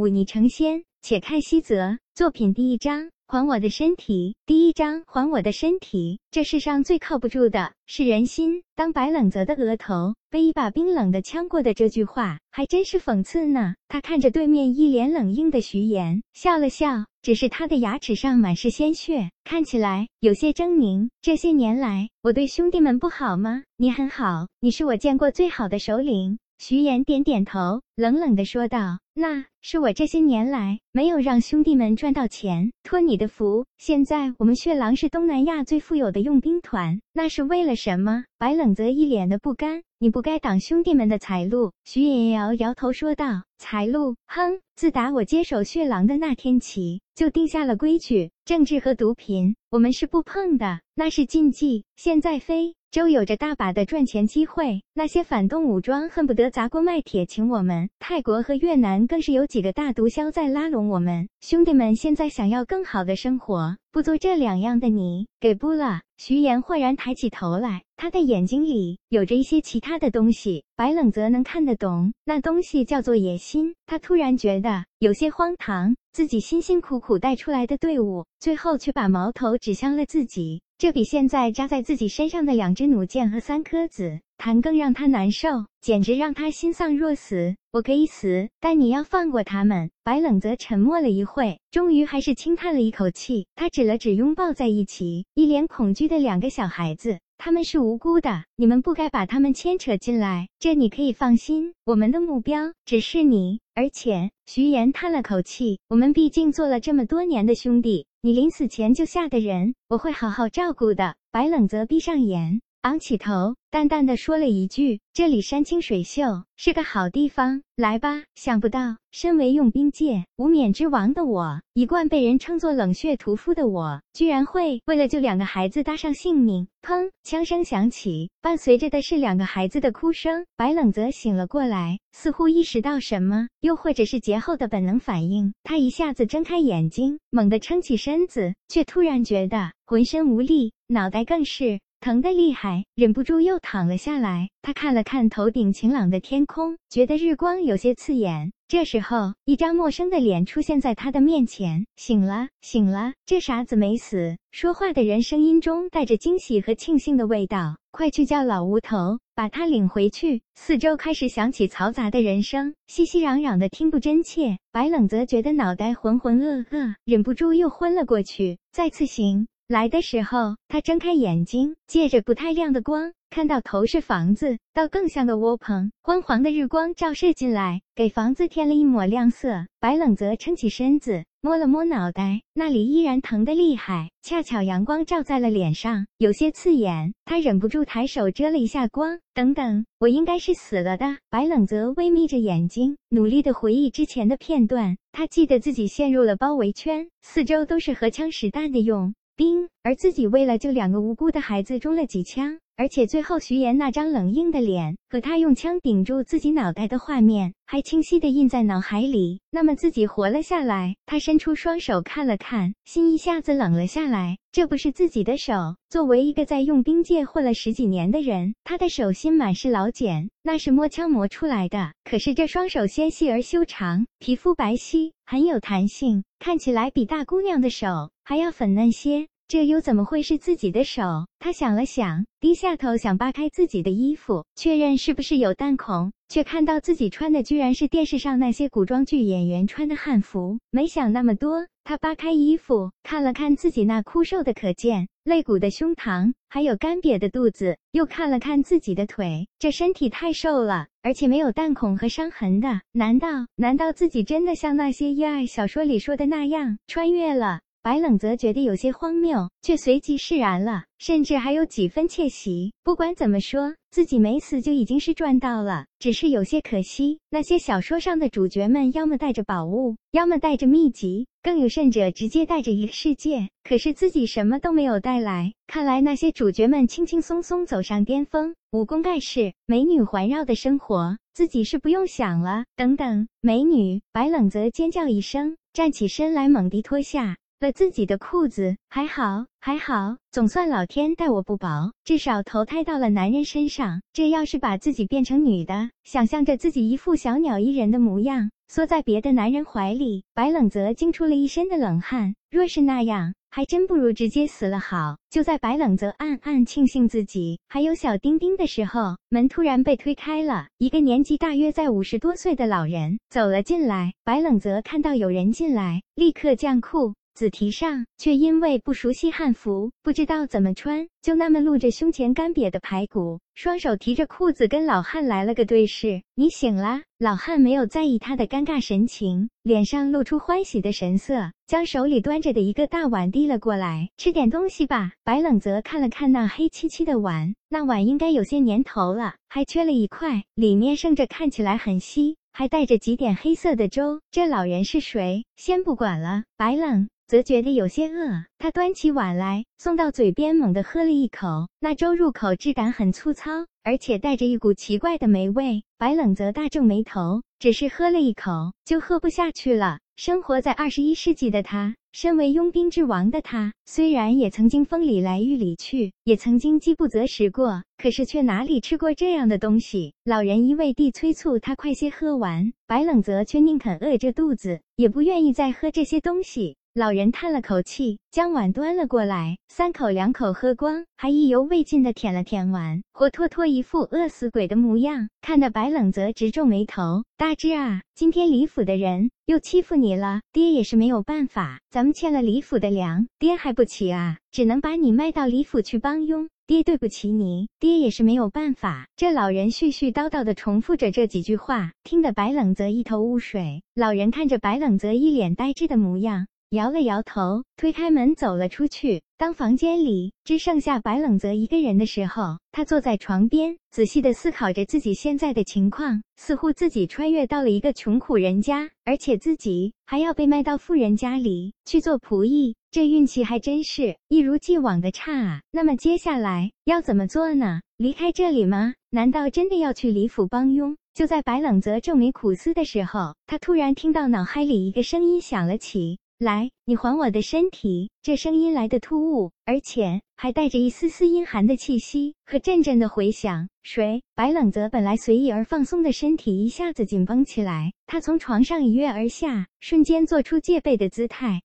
忤逆成仙。且看西泽作品第一章。还我的身体！第一章，还我的身体！这世上最靠不住的是人心。当白冷泽的额头被一把冰冷的枪过的这句话，还真是讽刺呢。他看着对面一脸冷硬的徐岩，笑了笑，只是他的牙齿上满是鲜血，看起来有些狰狞。这些年来，我对兄弟们不好吗？你很好，你是我见过最好的首领。徐岩点点头，冷冷地说道：“那是我这些年来没有让兄弟们赚到钱，托你的福，现在我们血狼是东南亚最富有的佣兵团，那是为了什么？”白冷泽一脸的不甘：“你不该挡兄弟们的财路。”徐岩摇摇头说道：“财路？哼！自打我接手血狼的那天起，就定下了规矩，政治和毒品我们是不碰的，那是禁忌。现在非。”洲有着大把的赚钱机会，那些反动武装恨不得砸锅卖铁请我们。泰国和越南更是有几个大毒枭在拉拢我们。兄弟们现在想要更好的生活，不做这两样的你给不了。徐岩豁然抬起头来，他的眼睛里有着一些其他的东西，白冷则能看得懂，那东西叫做野心。心他突然觉得有些荒唐，自己辛辛苦苦带出来的队伍，最后却把矛头指向了自己。这比现在扎在自己身上的两支弩箭和三颗子弹更让他难受，简直让他心丧若死。我可以死，但你要放过他们。白冷泽沉默了一会，终于还是轻叹了一口气。他指了指拥抱在一起、一脸恐惧的两个小孩子。他们是无辜的，你们不该把他们牵扯进来。这你可以放心，我们的目标只是你。而且，徐岩叹了口气，我们毕竟做了这么多年的兄弟，你临死前就下的人，我会好好照顾的。白冷泽闭上眼。昂起头，淡淡的说了一句：“这里山清水秀，是个好地方，来吧。”想不到，身为佣兵界无冕之王的我，一贯被人称作冷血屠夫的我，居然会为了救两个孩子搭上性命。砰！枪声响起，伴随着的是两个孩子的哭声。白冷泽醒了过来，似乎意识到什么，又或者是劫后的本能反应，他一下子睁开眼睛，猛地撑起身子，却突然觉得浑身无力，脑袋更是。疼得厉害，忍不住又躺了下来。他看了看头顶晴朗的天空，觉得日光有些刺眼。这时候，一张陌生的脸出现在他的面前。醒了，醒了，这傻子没死。说话的人声音中带着惊喜和庆幸的味道。快去叫老吴头，把他领回去。四周开始响起嘈杂的人声，熙熙攘攘的，听不真切。白冷则觉得脑袋浑浑噩噩，忍不住又昏了过去。再次醒。来的时候，他睁开眼睛，借着不太亮的光，看到头是房子，倒更像个窝棚。昏黄的日光照射进来，给房子添了一抹亮色。白冷泽撑起身子，摸了摸脑袋，那里依然疼得厉害。恰巧阳光照在了脸上，有些刺眼。他忍不住抬手遮了一下光。等等，我应该是死了的。白冷泽微眯着眼睛，努力的回忆之前的片段。他记得自己陷入了包围圈，四周都是荷枪实弹的用。兵，而自己为了救两个无辜的孩子中了几枪，而且最后徐岩那张冷硬的脸和他用枪顶住自己脑袋的画面还清晰的印在脑海里。那么自己活了下来，他伸出双手看了看，心一下子冷了下来。这不是自己的手。作为一个在用兵界混了十几年的人，他的手心满是老茧，那是摸枪磨出来的。可是这双手纤细而修长，皮肤白皙，很有弹性，看起来比大姑娘的手还要粉嫩些。这又怎么会是自己的手？他想了想，低下头想扒开自己的衣服，确认是不是有弹孔，却看到自己穿的居然是电视上那些古装剧演员穿的汉服。没想那么多，他扒开衣服，看了看自己那枯瘦的可见肋骨的胸膛，还有干瘪的肚子，又看了看自己的腿，这身体太瘦了，而且没有弹孔和伤痕的。难道难道自己真的像那些恋爱小说里说的那样穿越了？白冷则觉得有些荒谬，却随即释然了，甚至还有几分窃喜。不管怎么说，自己没死就已经是赚到了，只是有些可惜。那些小说上的主角们，要么带着宝物，要么带着秘籍，更有甚者直接带着一个世界。可是自己什么都没有带来。看来那些主角们轻轻松松走上巅峰，武功盖世，美女环绕的生活，自己是不用想了。等等，美女！白冷则尖叫一声，站起身来，猛地脱下。了自己的裤子，还好，还好，总算老天待我不薄，至少投胎到了男人身上。这要是把自己变成女的，想象着自己一副小鸟依人的模样，缩在别的男人怀里。白冷泽惊出了一身的冷汗。若是那样，还真不如直接死了好。就在白冷泽暗暗庆幸自己还有小丁丁的时候，门突然被推开了，一个年纪大约在五十多岁的老人走了进来。白冷泽看到有人进来，立刻降裤。子提上，却因为不熟悉汉服，不知道怎么穿，就那么露着胸前干瘪的排骨，双手提着裤子，跟老汉来了个对视。你醒了？老汉没有在意他的尴尬神情，脸上露出欢喜的神色，将手里端着的一个大碗递了过来，吃点东西吧。白冷泽看了看那黑漆漆的碗，那碗应该有些年头了，还缺了一块，里面剩着看起来很稀，还带着几点黑色的粥。这老人是谁？先不管了，白冷。则觉得有些饿，他端起碗来，送到嘴边，猛地喝了一口。那粥入口质感很粗糙，而且带着一股奇怪的霉味。白冷则大皱眉头，只是喝了一口，就喝不下去了。生活在二十一世纪的他，身为佣兵之王的他，虽然也曾经风里来雨里去，也曾经饥不择食过，可是却哪里吃过这样的东西？老人一味地催促他快些喝完，白冷则却宁肯饿着肚子，也不愿意再喝这些东西。老人叹了口气，将碗端了过来，三口两口喝光，还意犹未尽的舔了舔碗，活脱脱一副饿死鬼的模样，看得白冷泽直皱眉头。大志啊，今天李府的人又欺负你了，爹也是没有办法，咱们欠了李府的粮，爹还不起啊，只能把你卖到李府去帮佣。爹对不起你，爹也是没有办法。这老人絮絮叨叨的重复着这几句话，听得白冷泽一头雾水。老人看着白冷泽一脸呆滞的模样。摇了摇头，推开门走了出去。当房间里只剩下白冷泽一个人的时候，他坐在床边，仔细的思考着自己现在的情况。似乎自己穿越到了一个穷苦人家，而且自己还要被卖到富人家里去做仆役，这运气还真是一如既往的差啊！那么接下来要怎么做呢？离开这里吗？难道真的要去李府帮佣？就在白冷泽皱眉苦思的时候，他突然听到脑海里一个声音响了起。来，你还我的身体！这声音来的突兀，而且还带着一丝丝阴寒的气息和阵阵的回响。谁？白冷泽本来随意而放松的身体一下子紧绷起来，他从床上一跃而下，瞬间做出戒备的姿态。